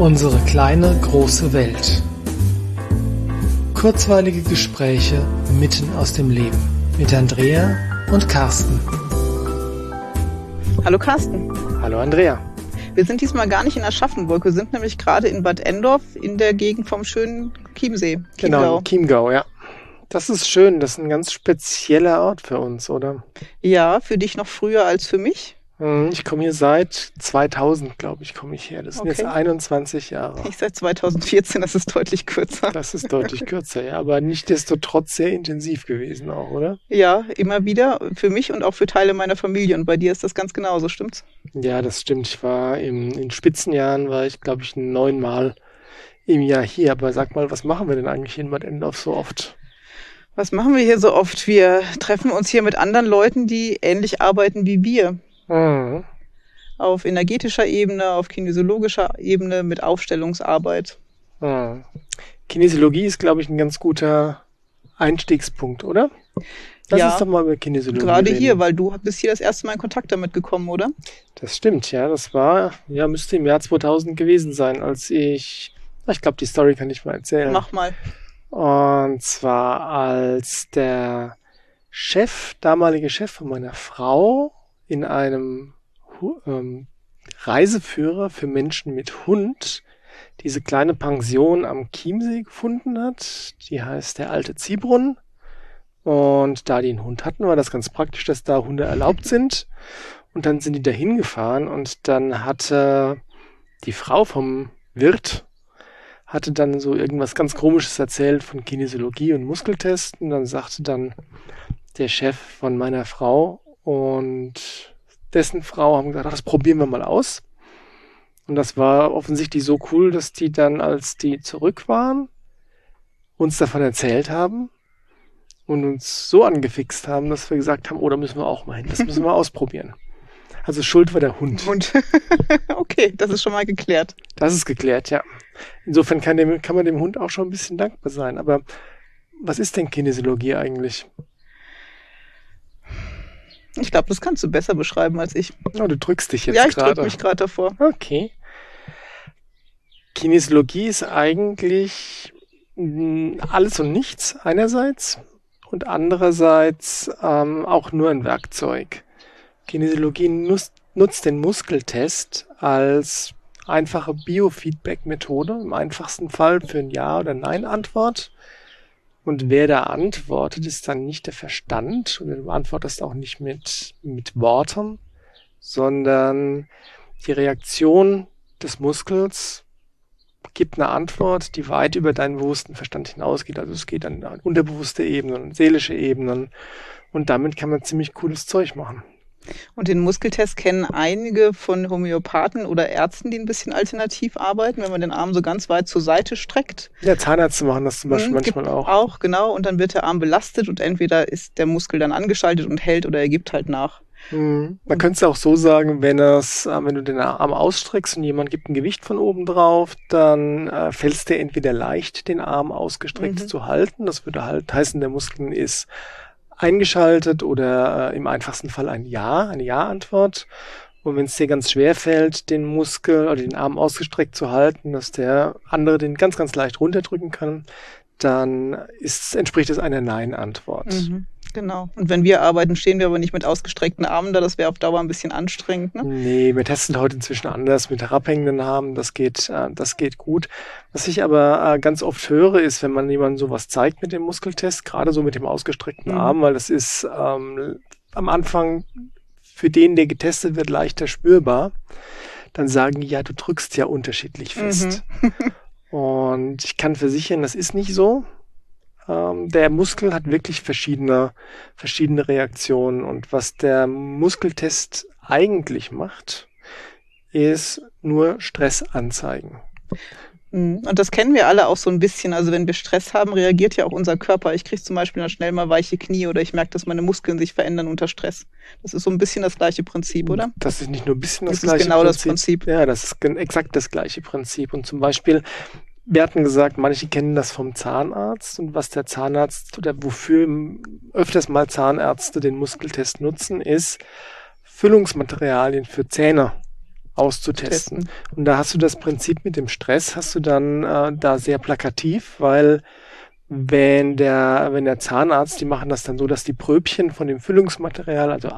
Unsere kleine große Welt. Kurzweilige Gespräche mitten aus dem Leben mit Andrea und Carsten. Hallo Carsten. Hallo Andrea. Wir sind diesmal gar nicht in Aschaffenburg. Wir sind nämlich gerade in Bad Endorf in der Gegend vom schönen Chiemsee. Chiemgau. Genau, Chiemgau, ja. Das ist schön. Das ist ein ganz spezieller Ort für uns, oder? Ja, für dich noch früher als für mich. Hm, ich komme hier seit 2000, glaube ich, komme ich her. Das sind okay. jetzt 21 Jahre. Ich seit 2014, das ist deutlich kürzer. Das ist deutlich kürzer, ja, aber nichtdestotrotz sehr intensiv gewesen auch, oder? Ja, immer wieder für mich und auch für Teile meiner Familie. Und bei dir ist das ganz genauso, stimmt's? Ja, das stimmt. Ich war im, in Spitzenjahren, war ich, glaube ich, neunmal im Jahr hier. Aber sag mal, was machen wir denn eigentlich in Bad Endorf so oft? Was machen wir hier so oft? Wir treffen uns hier mit anderen Leuten, die ähnlich arbeiten wie wir. Mhm. Auf energetischer Ebene, auf kinesiologischer Ebene mit Aufstellungsarbeit. Mhm. Kinesiologie ist, glaube ich, ein ganz guter Einstiegspunkt, oder? Lass ja, uns doch mal über Kinesiologie Gerade reden. hier, weil du bist hier das erste Mal in Kontakt damit gekommen, oder? Das stimmt, ja. Das war, ja, müsste im Jahr 2000 gewesen sein, als ich, ich glaube, die Story kann ich mal erzählen. Mach mal. Und zwar als der Chef, damalige Chef von meiner Frau in einem ähm, Reiseführer für Menschen mit Hund diese kleine Pension am Chiemsee gefunden hat. Die heißt der alte Ziehbrunnen. Und da die einen Hund hatten, war das ganz praktisch, dass da Hunde erlaubt sind. Und dann sind die da hingefahren und dann hatte die Frau vom Wirt hatte dann so irgendwas ganz Komisches erzählt von Kinesiologie und Muskeltesten. Dann sagte dann der Chef von meiner Frau, und dessen Frau haben gesagt, ach, das probieren wir mal aus. Und das war offensichtlich so cool, dass die dann, als die zurück waren, uns davon erzählt haben und uns so angefixt haben, dass wir gesagt haben, oh, da müssen wir auch mal hin, das müssen wir ausprobieren. Also Schuld war der Hund. Hund. okay, das ist schon mal geklärt. Das ist geklärt, ja. Insofern kann, dem, kann man dem Hund auch schon ein bisschen dankbar sein. Aber was ist denn Kinesiologie eigentlich? Ich glaube, das kannst du besser beschreiben als ich. Oh, du drückst dich jetzt gerade. Ja, ich drücke mich gerade davor. Okay. Kinesiologie ist eigentlich hm, alles und nichts einerseits und andererseits ähm, auch nur ein Werkzeug. Kinesiologie nutzt, nutzt den Muskeltest als einfache Biofeedback-Methode, im einfachsten Fall für ein Ja- oder Nein-Antwort und wer da antwortet, ist dann nicht der Verstand und du antwortest auch nicht mit, mit Worten, sondern die Reaktion des Muskels gibt eine Antwort, die weit über deinen bewussten Verstand hinausgeht. Also es geht an unterbewusste Ebenen, seelische Ebenen und damit kann man ziemlich cooles Zeug machen. Und den Muskeltest kennen einige von Homöopathen oder Ärzten, die ein bisschen alternativ arbeiten, wenn man den Arm so ganz weit zur Seite streckt. Ja, Zahnärzte machen das zum Beispiel hm, manchmal auch. Auch, genau. Und dann wird der Arm belastet und entweder ist der Muskel dann angeschaltet und hält oder er gibt halt nach. Mhm. Man könnte es auch so sagen, wenn es, äh, wenn du den Arm ausstreckst und jemand gibt ein Gewicht von oben drauf, dann äh, fällst dir entweder leicht, den Arm ausgestreckt mhm. zu halten. Das würde halt heißen, der Muskel ist eingeschaltet oder äh, im einfachsten Fall ein Ja, eine Ja-Antwort. Und wenn es dir ganz schwer fällt, den Muskel oder den Arm ausgestreckt zu halten, dass der andere den ganz, ganz leicht runterdrücken kann, dann ist, entspricht es einer Nein-Antwort. Mhm. Genau. Und wenn wir arbeiten, stehen wir aber nicht mit ausgestreckten Armen da. Das wäre auf Dauer ein bisschen anstrengend. Ne? Nee, wir testen heute inzwischen anders mit herabhängenden Armen. Das geht, äh, das geht gut. Was ich aber äh, ganz oft höre, ist, wenn man jemandem sowas zeigt mit dem Muskeltest, gerade so mit dem ausgestreckten mhm. Arm, weil das ist ähm, am Anfang für den, der getestet wird, leichter spürbar. Dann sagen die, ja, du drückst ja unterschiedlich fest. Mhm. Und ich kann versichern, das ist nicht so. Ähm, der Muskel hat wirklich verschiedene, verschiedene Reaktionen. Und was der Muskeltest eigentlich macht, ist nur Stress anzeigen. Mhm. Und das kennen wir alle auch so ein bisschen. Also wenn wir Stress haben, reagiert ja auch unser Körper. Ich kriege zum Beispiel dann schnell mal weiche Knie oder ich merke, dass meine Muskeln sich verändern unter Stress. Das ist so ein bisschen das gleiche Prinzip, oder? Das ist nicht nur ein bisschen das, das gleiche genau Prinzip. Das Prinzip. Ja, das ist exakt das gleiche Prinzip. Und zum Beispiel, wir hatten gesagt, manche kennen das vom Zahnarzt und was der Zahnarzt oder wofür öfters mal Zahnärzte den Muskeltest nutzen, ist Füllungsmaterialien für Zähne auszutesten. Testen. Und da hast du das Prinzip mit dem Stress, hast du dann äh, da sehr plakativ, weil wenn der, wenn der Zahnarzt, die machen das dann so, dass die Pröbchen von dem Füllungsmaterial, also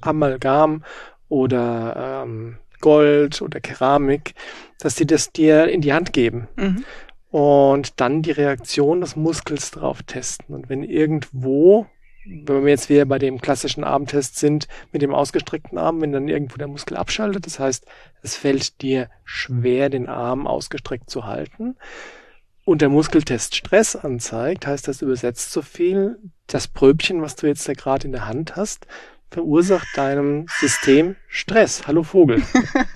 Amalgam oder ähm, Gold oder Keramik, dass die das dir in die Hand geben. Mhm. Und dann die Reaktion des Muskels drauf testen. Und wenn irgendwo, wenn wir jetzt wieder bei dem klassischen Armtest sind, mit dem ausgestreckten Arm, wenn dann irgendwo der Muskel abschaltet, das heißt, es fällt dir schwer, den Arm ausgestreckt zu halten, und der Muskeltest Stress anzeigt, heißt das übersetzt so viel, das Pröbchen, was du jetzt da gerade in der Hand hast, verursacht deinem System Stress. Hallo Vogel.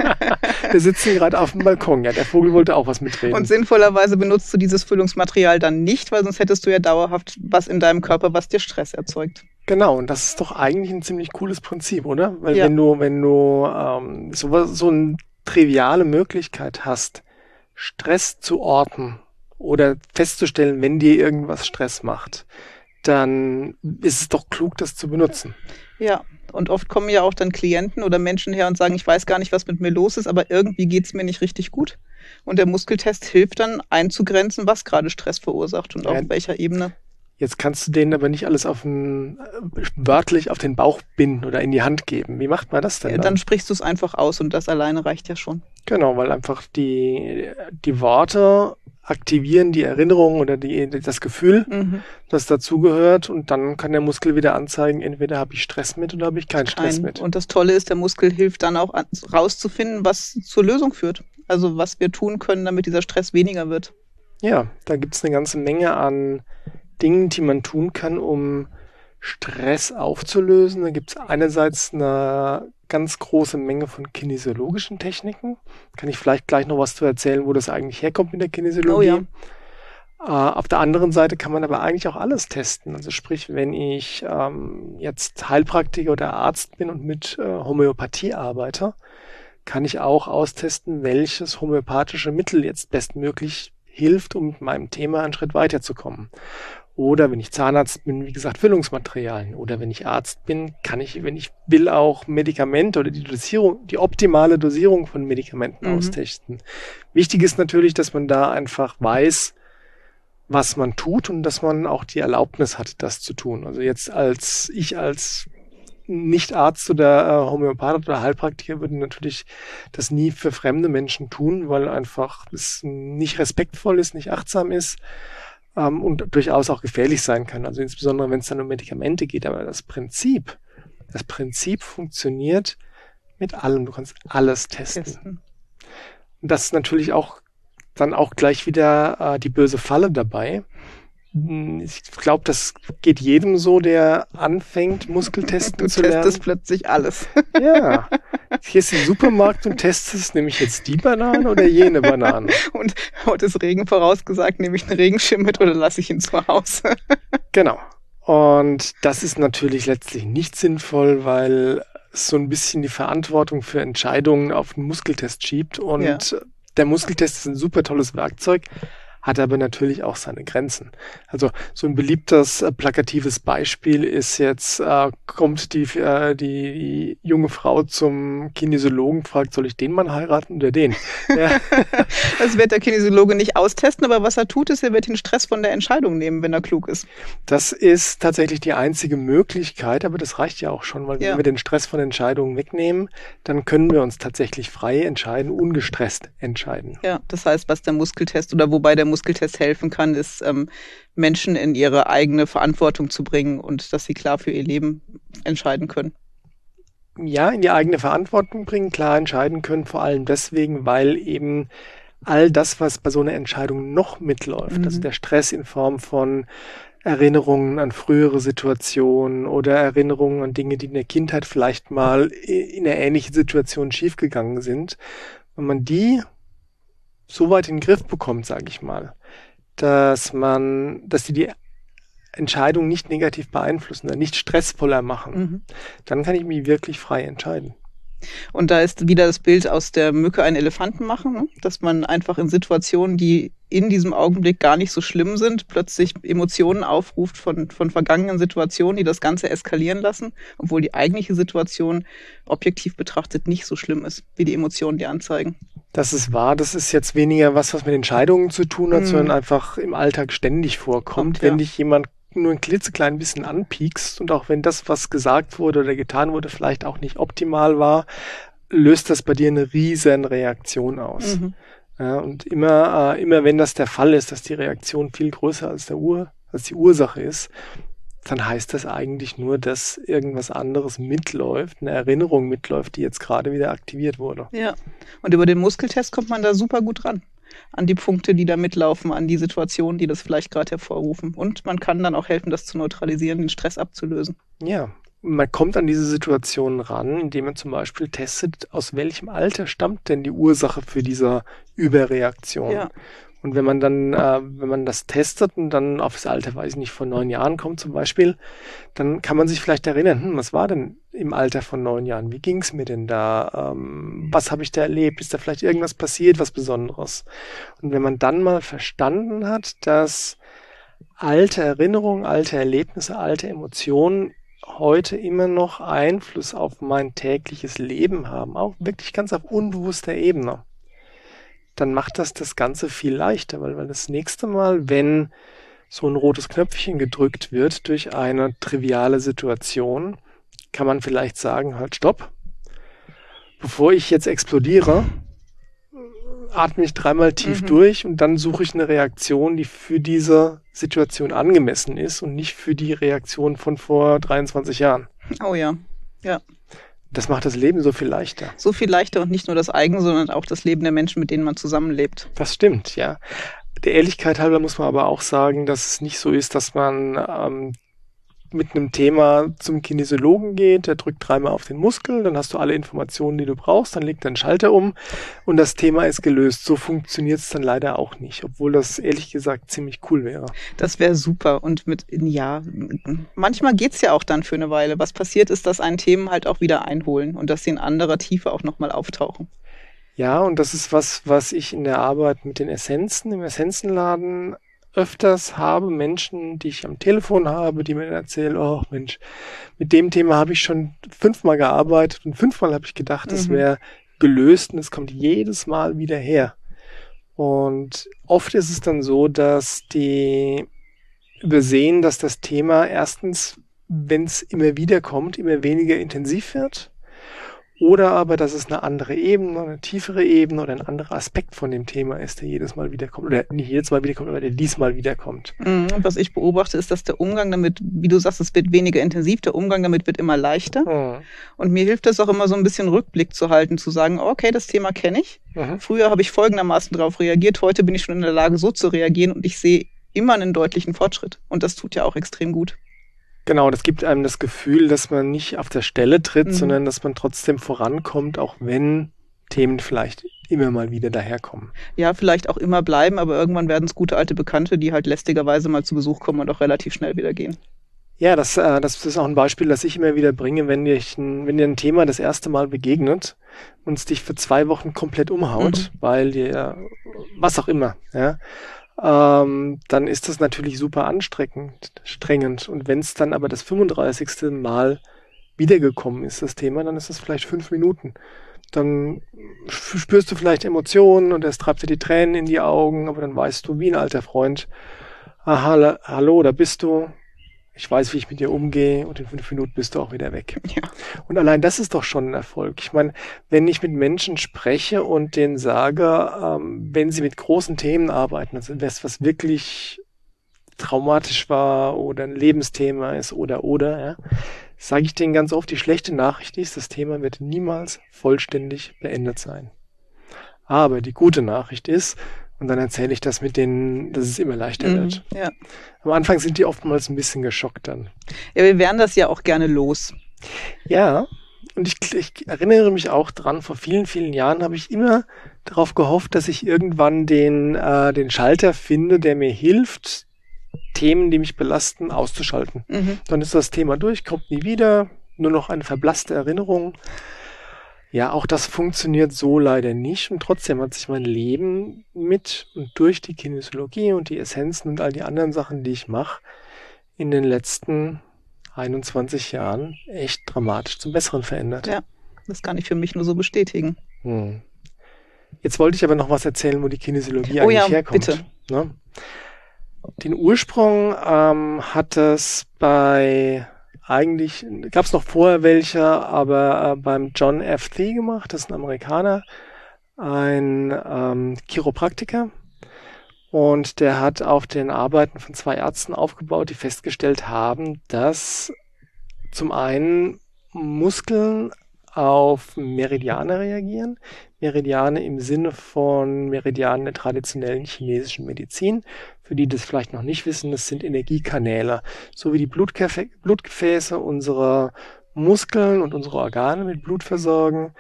Wir sitzen gerade auf dem Balkon. Ja, der Vogel wollte auch was mitreden. Und sinnvollerweise benutzt du dieses Füllungsmaterial dann nicht, weil sonst hättest du ja dauerhaft was in deinem Körper, was dir Stress erzeugt. Genau, und das ist doch eigentlich ein ziemlich cooles Prinzip, oder? Weil ja. wenn du, wenn du ähm, so, so eine triviale Möglichkeit hast, Stress zu orten oder festzustellen, wenn dir irgendwas Stress macht, dann ist es doch klug, das zu benutzen. Ja, und oft kommen ja auch dann Klienten oder Menschen her und sagen, ich weiß gar nicht, was mit mir los ist, aber irgendwie geht es mir nicht richtig gut. Und der Muskeltest hilft dann einzugrenzen, was gerade Stress verursacht und ja. auf welcher Ebene. Jetzt kannst du denen aber nicht alles auf den, wörtlich auf den Bauch binden oder in die Hand geben. Wie macht man das denn? Ja, dann? dann sprichst du es einfach aus und das alleine reicht ja schon. Genau, weil einfach die, die Worte aktivieren die Erinnerung oder die, das Gefühl, mhm. das dazugehört und dann kann der Muskel wieder anzeigen, entweder habe ich Stress mit oder habe ich keinen Stress Kein. mit. Und das Tolle ist, der Muskel hilft dann auch rauszufinden, was zur Lösung führt. Also was wir tun können, damit dieser Stress weniger wird. Ja, da gibt es eine ganze Menge an Dingen, die man tun kann, um Stress aufzulösen. Da gibt es einerseits eine ganz große Menge von kinesiologischen Techniken. Kann ich vielleicht gleich noch was zu erzählen, wo das eigentlich herkommt mit der Kinesiologie. Oh ja. äh, auf der anderen Seite kann man aber eigentlich auch alles testen. Also sprich, wenn ich ähm, jetzt Heilpraktiker oder Arzt bin und mit äh, Homöopathie arbeite, kann ich auch austesten, welches homöopathische Mittel jetzt bestmöglich hilft, um mit meinem Thema einen Schritt weiterzukommen. Oder wenn ich Zahnarzt bin, wie gesagt, Füllungsmaterialien. Oder wenn ich Arzt bin, kann ich, wenn ich will, auch Medikamente oder die Dosierung, die optimale Dosierung von Medikamenten mhm. austesten. Wichtig ist natürlich, dass man da einfach weiß, was man tut und dass man auch die Erlaubnis hat, das zu tun. Also jetzt als ich als nicht-Arzt oder äh, Homöopath oder Heilpraktiker würde natürlich das nie für fremde Menschen tun, weil einfach es nicht respektvoll ist, nicht achtsam ist ähm, und durchaus auch gefährlich sein kann. Also insbesondere, wenn es dann um Medikamente geht. Aber das Prinzip, das Prinzip funktioniert mit allem. Du kannst alles testen. testen. Und das ist natürlich auch dann auch gleich wieder äh, die böse Falle dabei. Hm, ich glaube, das geht jedem so, der anfängt, Muskeltesten du zu lernen. Du testest plötzlich alles. Ja. Hier ist der Supermarkt und testest, nehme ich jetzt die Banane oder jene Banane? Und heute ist Regen vorausgesagt, nehme ich einen Regenschirm mit oder lasse ich ihn zu Hause? Genau. Und das ist natürlich letztlich nicht sinnvoll, weil es so ein bisschen die Verantwortung für Entscheidungen auf den Muskeltest schiebt. Und ja. der Muskeltest ist ein super tolles Werkzeug, hat aber natürlich auch seine Grenzen. Also so ein beliebtes äh, plakatives Beispiel ist jetzt, äh, kommt die, äh, die junge Frau zum Kinesiologen, fragt, soll ich den Mann heiraten oder den? Ja. das wird der Kinesiologe nicht austesten, aber was er tut, ist, er wird den Stress von der Entscheidung nehmen, wenn er klug ist. Das ist tatsächlich die einzige Möglichkeit, aber das reicht ja auch schon, weil ja. wenn wir den Stress von Entscheidungen wegnehmen, dann können wir uns tatsächlich frei entscheiden, ungestresst entscheiden. Ja, das heißt, was der Muskeltest oder wobei der Muskeltest Muskeltest helfen kann, ist, ähm, Menschen in ihre eigene Verantwortung zu bringen und dass sie klar für ihr Leben entscheiden können. Ja, in die eigene Verantwortung bringen, klar entscheiden können, vor allem deswegen, weil eben all das, was bei so einer Entscheidung noch mitläuft, mhm. also der Stress in Form von Erinnerungen an frühere Situationen oder Erinnerungen an Dinge, die in der Kindheit vielleicht mal in einer ähnlichen Situation schiefgegangen sind, wenn man die so weit in den Griff bekommt, sage ich mal, dass man, dass die die Entscheidung nicht negativ beeinflussen nicht stressvoller machen, mhm. dann kann ich mich wirklich frei entscheiden. Und da ist wieder das Bild aus der Mücke einen Elefanten machen, ne? dass man einfach in Situationen, die in diesem Augenblick gar nicht so schlimm sind, plötzlich Emotionen aufruft von, von vergangenen Situationen, die das Ganze eskalieren lassen, obwohl die eigentliche Situation objektiv betrachtet nicht so schlimm ist, wie die Emotionen die anzeigen. Das ist wahr, das ist jetzt weniger was, was mit Entscheidungen zu tun hat, mhm. sondern einfach im Alltag ständig vorkommt. Kommt, wenn ja. dich jemand nur ein klitzeklein bisschen anpiekst und auch wenn das, was gesagt wurde oder getan wurde, vielleicht auch nicht optimal war, löst das bei dir eine riesen Reaktion aus. Mhm. Ja, und immer, äh, immer wenn das der Fall ist, dass die Reaktion viel größer als der Ur, als die Ursache ist, dann heißt das eigentlich nur, dass irgendwas anderes mitläuft, eine Erinnerung mitläuft, die jetzt gerade wieder aktiviert wurde. Ja. Und über den Muskeltest kommt man da super gut ran an die Punkte, die da mitlaufen, an die Situationen, die das vielleicht gerade hervorrufen. Und man kann dann auch helfen, das zu neutralisieren, den Stress abzulösen. Ja, man kommt an diese Situationen ran, indem man zum Beispiel testet, aus welchem Alter stammt denn die Ursache für diese Überreaktion. Ja. Und wenn man dann, äh, wenn man das testet und dann auf das Alter, weiß ich nicht, von neun Jahren kommt zum Beispiel, dann kann man sich vielleicht erinnern, hm, was war denn im Alter von neun Jahren? Wie ging es mir denn da? Ähm, was habe ich da erlebt? Ist da vielleicht irgendwas passiert, was Besonderes? Und wenn man dann mal verstanden hat, dass alte Erinnerungen, alte Erlebnisse, alte Emotionen heute immer noch Einfluss auf mein tägliches Leben haben, auch wirklich ganz auf unbewusster Ebene dann macht das das Ganze viel leichter, weil, weil das nächste Mal, wenn so ein rotes Knöpfchen gedrückt wird durch eine triviale Situation, kann man vielleicht sagen, halt stopp. Bevor ich jetzt explodiere, atme ich dreimal tief mhm. durch und dann suche ich eine Reaktion, die für diese Situation angemessen ist und nicht für die Reaktion von vor 23 Jahren. Oh ja, ja. Das macht das Leben so viel leichter. So viel leichter und nicht nur das eigene, sondern auch das Leben der Menschen, mit denen man zusammenlebt. Das stimmt, ja. Der Ehrlichkeit halber muss man aber auch sagen, dass es nicht so ist, dass man ähm, mit einem Thema zum Kinesiologen geht, der drückt dreimal auf den Muskel, dann hast du alle Informationen, die du brauchst, dann legt einen Schalter um und das Thema ist gelöst. So funktioniert es dann leider auch nicht, obwohl das ehrlich gesagt ziemlich cool wäre. Das wäre super und mit, ja, manchmal geht's ja auch dann für eine Weile. Was passiert ist, dass einen Themen halt auch wieder einholen und dass sie in anderer Tiefe auch nochmal auftauchen. Ja, und das ist was, was ich in der Arbeit mit den Essenzen im Essenzenladen öfters habe, Menschen, die ich am Telefon habe, die mir erzählen, oh Mensch, mit dem Thema habe ich schon fünfmal gearbeitet und fünfmal habe ich gedacht, es mhm. wäre gelöst und es kommt jedes Mal wieder her. Und oft ist es dann so, dass die übersehen, dass das Thema erstens, wenn es immer wieder kommt, immer weniger intensiv wird oder aber, dass es eine andere Ebene, eine tiefere Ebene oder ein anderer Aspekt von dem Thema ist, der jedes Mal wiederkommt. Oder nicht jedes Mal wiederkommt, aber der diesmal wiederkommt. Mhm. Und was ich beobachte, ist, dass der Umgang damit, wie du sagst, es wird weniger intensiv, der Umgang damit wird immer leichter. Mhm. Und mir hilft es auch immer so ein bisschen Rückblick zu halten, zu sagen, okay, das Thema kenne ich. Mhm. Früher habe ich folgendermaßen darauf reagiert, heute bin ich schon in der Lage, so zu reagieren und ich sehe immer einen deutlichen Fortschritt. Und das tut ja auch extrem gut. Genau, das gibt einem das Gefühl, dass man nicht auf der Stelle tritt, mhm. sondern dass man trotzdem vorankommt, auch wenn Themen vielleicht immer mal wieder daherkommen. Ja, vielleicht auch immer bleiben, aber irgendwann werden es gute alte Bekannte, die halt lästigerweise mal zu Besuch kommen und auch relativ schnell wieder gehen. Ja, das, äh, das ist auch ein Beispiel, das ich immer wieder bringe, wenn, dich ein, wenn dir ein Thema das erste Mal begegnet und es dich für zwei Wochen komplett umhaut, mhm. weil dir was auch immer, ja, ähm, dann ist das natürlich super anstrengend, strengend. Und wenn es dann aber das 35. Mal wiedergekommen ist, das Thema, dann ist es vielleicht fünf Minuten. Dann spürst du vielleicht Emotionen und es treibt dir die Tränen in die Augen, aber dann weißt du, wie ein alter Freund, aha, hallo, da bist du, ich weiß, wie ich mit dir umgehe und in fünf Minuten bist du auch wieder weg. Ja. Und allein das ist doch schon ein Erfolg. Ich meine, wenn ich mit Menschen spreche und denen sage, ähm, wenn sie mit großen Themen arbeiten, also was, was wirklich traumatisch war oder ein Lebensthema ist oder oder, ja, sage ich denen ganz oft, die schlechte Nachricht ist, das Thema wird niemals vollständig beendet sein. Aber die gute Nachricht ist, und dann erzähle ich das mit denen, dass es immer leichter mhm, wird. Ja. Am Anfang sind die oftmals ein bisschen geschockt dann. Ja, wir wären das ja auch gerne los. Ja, und ich, ich erinnere mich auch dran, vor vielen, vielen Jahren habe ich immer darauf gehofft, dass ich irgendwann den, äh, den Schalter finde, der mir hilft, Themen, die mich belasten, auszuschalten. Mhm. Dann ist das Thema durch, kommt nie wieder, nur noch eine verblasste Erinnerung. Ja, auch das funktioniert so leider nicht und trotzdem hat sich mein Leben mit und durch die Kinesiologie und die Essenzen und all die anderen Sachen, die ich mache, in den letzten 21 Jahren echt dramatisch zum Besseren verändert. Ja, das kann ich für mich nur so bestätigen. Hm. Jetzt wollte ich aber noch was erzählen, wo die Kinesiologie oh, eigentlich ja, herkommt. Bitte. Ne? Den Ursprung ähm, hat es bei eigentlich, gab es noch vorher welche, aber äh, beim John F. Thee gemacht, das ist ein Amerikaner, ein ähm, Chiropraktiker. Und der hat auf den Arbeiten von zwei Ärzten aufgebaut, die festgestellt haben, dass zum einen Muskeln auf Meridiane reagieren. Meridiane im Sinne von Meridianen der traditionellen chinesischen Medizin. Für die das vielleicht noch nicht wissen, das sind Energiekanäle. So wie die Blutgefä Blutgefäße unsere Muskeln und unsere Organe mit Blut versorgen,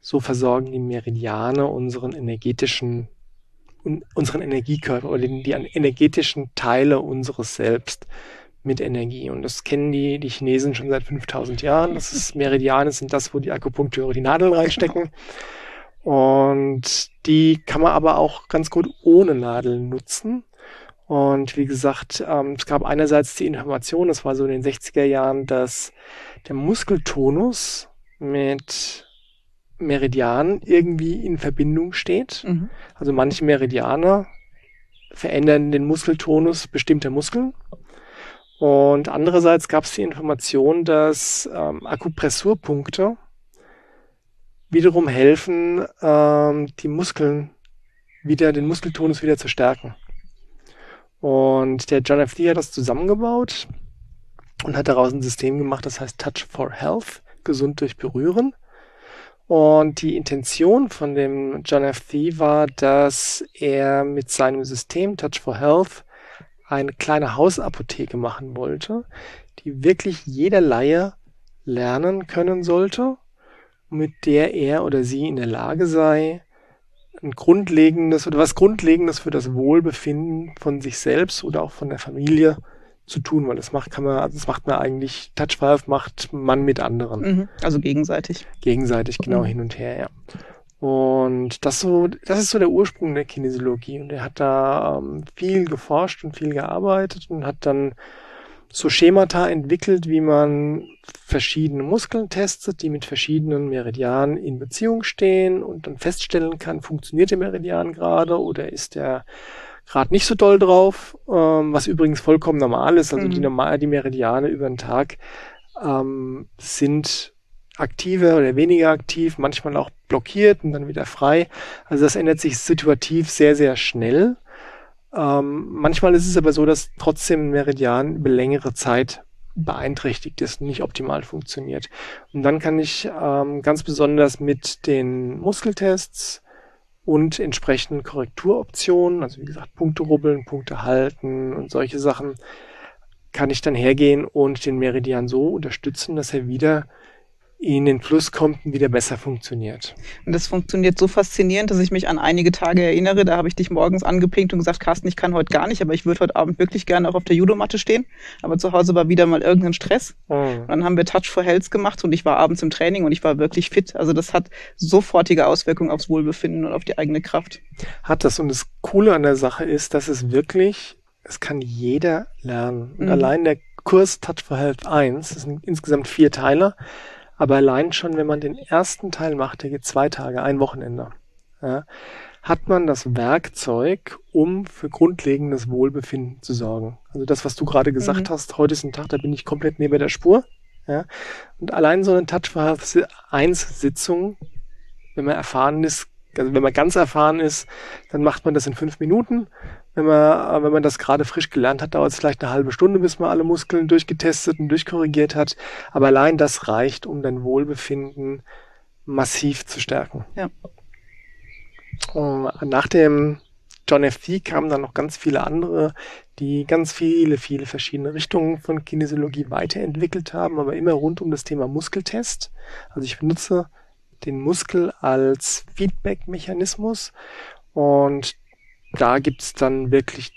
so versorgen die Meridiane unseren energetischen unseren Energiekörper oder die, die energetischen Teile unseres Selbst mit Energie. Und das kennen die, die Chinesen schon seit 5000 Jahren. Das ist Meridiane sind das, wo die Akupunkteure die Nadeln reinstecken. Und die kann man aber auch ganz gut ohne Nadeln nutzen. Und wie gesagt, ähm, es gab einerseits die Information, das war so in den 60er Jahren, dass der Muskeltonus mit Meridianen irgendwie in Verbindung steht. Mhm. Also manche Meridianer verändern den Muskeltonus bestimmter Muskeln. Und andererseits gab es die Information, dass ähm, Akupressurpunkte wiederum helfen, ähm, die Muskeln wieder, den Muskeltonus wieder zu stärken. Und der John F. Lee hat das zusammengebaut und hat daraus ein System gemacht, das heißt Touch for Health, gesund durch Berühren. Und die Intention von dem John F. Thee war, dass er mit seinem System Touch for Health eine kleine Hausapotheke machen wollte, die wirklich jeder Laie lernen können sollte, mit der er oder sie in der Lage sei, ein grundlegendes oder was Grundlegendes für das Wohlbefinden von sich selbst oder auch von der Familie zu tun, weil das macht kann man, also das macht man eigentlich, Touch Five macht man mit anderen. Mhm, also gegenseitig. Gegenseitig, genau, mhm. hin und her, ja. Und das so, das ist so der Ursprung der Kinesiologie. Und er hat da ähm, viel geforscht und viel gearbeitet und hat dann so Schemata entwickelt, wie man verschiedene Muskeln testet, die mit verschiedenen Meridianen in Beziehung stehen und dann feststellen kann, funktioniert der Meridian gerade oder ist der gerade nicht so doll drauf, ähm, was übrigens vollkommen normal ist. Also mhm. die normal, die Meridiane über den Tag ähm, sind aktiver oder weniger aktiv, manchmal auch blockiert und dann wieder frei. Also das ändert sich situativ sehr, sehr schnell. Ähm, manchmal ist es aber so, dass trotzdem Meridian über längere Zeit beeinträchtigt ist, nicht optimal funktioniert. Und dann kann ich ähm, ganz besonders mit den Muskeltests und entsprechenden Korrekturoptionen, also wie gesagt, Punkte rubbeln, Punkte halten und solche Sachen, kann ich dann hergehen und den Meridian so unterstützen, dass er wieder in den Fluss kommt und wieder besser funktioniert. Und das funktioniert so faszinierend, dass ich mich an einige Tage erinnere. Da habe ich dich morgens angepinkt und gesagt, Carsten, ich kann heute gar nicht, aber ich würde heute Abend wirklich gerne auch auf der Judomatte stehen. Aber zu Hause war wieder mal irgendein Stress. Mhm. Dann haben wir Touch for Health gemacht und ich war abends im Training und ich war wirklich fit. Also das hat sofortige Auswirkungen aufs Wohlbefinden und auf die eigene Kraft. Hat das. Und das Coole an der Sache ist, dass es wirklich, es kann jeder lernen. Und mhm. allein der Kurs Touch for Health 1, das sind insgesamt vier Teile, aber allein schon, wenn man den ersten Teil macht, der geht zwei Tage, ein Wochenende, ja, hat man das Werkzeug, um für grundlegendes Wohlbefinden zu sorgen. Also das, was du gerade gesagt mhm. hast, heute ist ein Tag, da bin ich komplett neben der Spur. Ja, und allein so eine Touch 1 Sitzung, wenn man erfahren ist, also wenn man ganz erfahren ist, dann macht man das in fünf Minuten. Wenn man, wenn man das gerade frisch gelernt hat, dauert es vielleicht eine halbe Stunde, bis man alle Muskeln durchgetestet und durchkorrigiert hat. Aber allein das reicht, um dein Wohlbefinden massiv zu stärken. Ja. nach dem John F. T. kamen dann noch ganz viele andere, die ganz viele, viele verschiedene Richtungen von Kinesiologie weiterentwickelt haben, aber immer rund um das Thema Muskeltest. Also ich benutze den Muskel als Feedback-Mechanismus und da gibt's dann wirklich,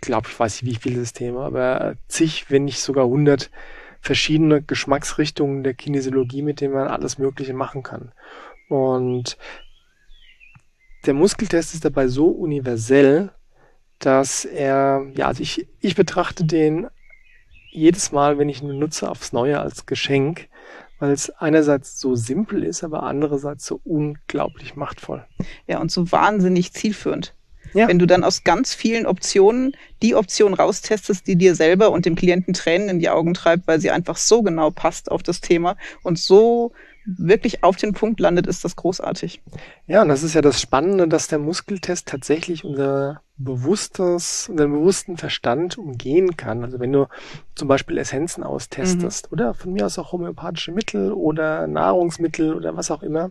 glaube ich, weiß nicht wie viele Systeme, aber zig, wenn nicht sogar hundert verschiedene Geschmacksrichtungen der Kinesiologie, mit denen man alles Mögliche machen kann. Und der Muskeltest ist dabei so universell, dass er, ja, also ich, ich betrachte den jedes Mal, wenn ich ihn nutze, aufs Neue als Geschenk, weil es einerseits so simpel ist, aber andererseits so unglaublich machtvoll. Ja, und so wahnsinnig zielführend. Ja. Wenn du dann aus ganz vielen Optionen die Option raustestest, die dir selber und dem Klienten Tränen in die Augen treibt, weil sie einfach so genau passt auf das Thema und so wirklich auf den Punkt landet, ist das großartig. Ja, und das ist ja das Spannende, dass der Muskeltest tatsächlich unser bewusstes, unseren bewussten Verstand umgehen kann. Also wenn du zum Beispiel Essenzen austestest mhm. oder von mir aus auch homöopathische Mittel oder Nahrungsmittel oder was auch immer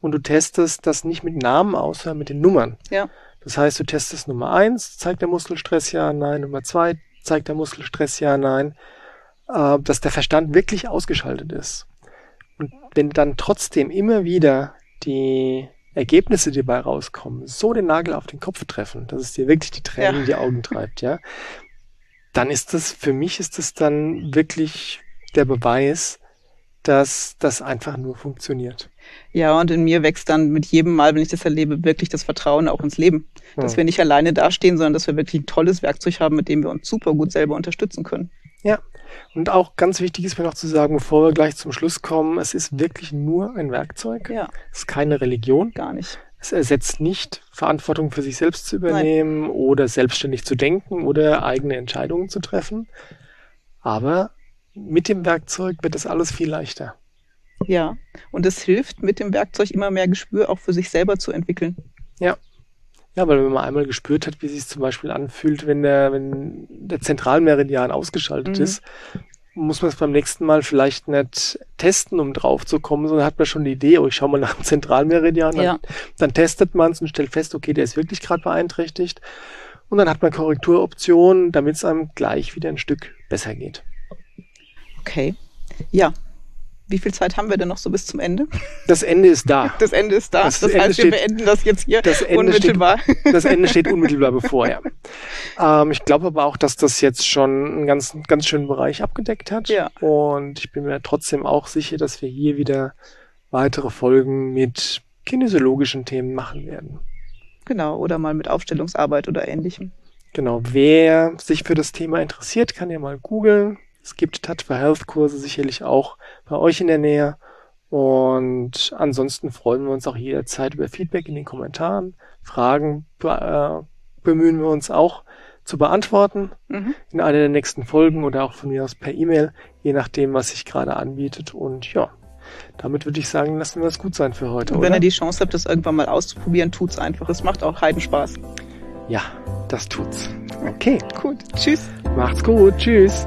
und du testest das nicht mit Namen aus, sondern mit den Nummern. Ja. Das heißt, du testest Nummer eins, zeigt der Muskelstress ja, nein, Nummer zwei, zeigt der Muskelstress ja, nein, äh, dass der Verstand wirklich ausgeschaltet ist. Und wenn dann trotzdem immer wieder die Ergebnisse, die dabei rauskommen, so den Nagel auf den Kopf treffen, dass es dir wirklich die Tränen ja. in die Augen treibt, ja, dann ist das, für mich ist das dann wirklich der Beweis, dass das einfach nur funktioniert. Ja, und in mir wächst dann mit jedem Mal, wenn ich das erlebe, wirklich das Vertrauen auch ins Leben. Dass wir nicht alleine dastehen, sondern dass wir wirklich ein tolles Werkzeug haben, mit dem wir uns super gut selber unterstützen können. Ja, und auch ganz wichtig ist mir noch zu sagen, bevor wir gleich zum Schluss kommen, es ist wirklich nur ein Werkzeug. Ja. Es ist keine Religion. Gar nicht. Es ersetzt nicht, Verantwortung für sich selbst zu übernehmen Nein. oder selbstständig zu denken oder eigene Entscheidungen zu treffen. Aber mit dem Werkzeug wird das alles viel leichter. Ja, und es hilft mit dem Werkzeug immer mehr Gespür auch für sich selber zu entwickeln. Ja. Ja, weil wenn man einmal gespürt hat, wie sich zum Beispiel anfühlt, wenn der, wenn der Zentralmeridian ausgeschaltet mhm. ist, muss man es beim nächsten Mal vielleicht nicht testen, um drauf zu kommen, sondern hat man schon die Idee, oh, ich schaue mal nach dem Zentralmeridian, dann, ja. dann testet man es und stellt fest, okay, der ist wirklich gerade beeinträchtigt. Und dann hat man Korrekturoptionen, damit es einem gleich wieder ein Stück besser geht. Okay. Ja, wie viel Zeit haben wir denn noch so bis zum Ende? Das Ende ist da. Das Ende ist da. Das, das heißt, steht, wir beenden das jetzt hier das Ende unmittelbar. Steht, das Ende steht unmittelbar bevor, ja. Ähm, ich glaube aber auch, dass das jetzt schon einen ganz, ganz schönen Bereich abgedeckt hat. Ja. Und ich bin mir trotzdem auch sicher, dass wir hier wieder weitere Folgen mit kinesiologischen Themen machen werden. Genau, oder mal mit Aufstellungsarbeit oder ähnlichem. Genau, wer sich für das Thema interessiert, kann ja mal googeln es gibt Tatva Health Kurse sicherlich auch bei euch in der Nähe. Und ansonsten freuen wir uns auch jederzeit über Feedback in den Kommentaren. Fragen äh, bemühen wir uns auch zu beantworten mhm. in einer der nächsten Folgen oder auch von mir aus per E-Mail, je nachdem, was sich gerade anbietet. Und ja, damit würde ich sagen, lassen wir es gut sein für heute. Und wenn oder? ihr die Chance habt, das irgendwann mal auszuprobieren, tut's einfach. Es macht auch Heidenspaß. Ja, das tut's. Okay. Gut. Tschüss. Macht's gut. Tschüss.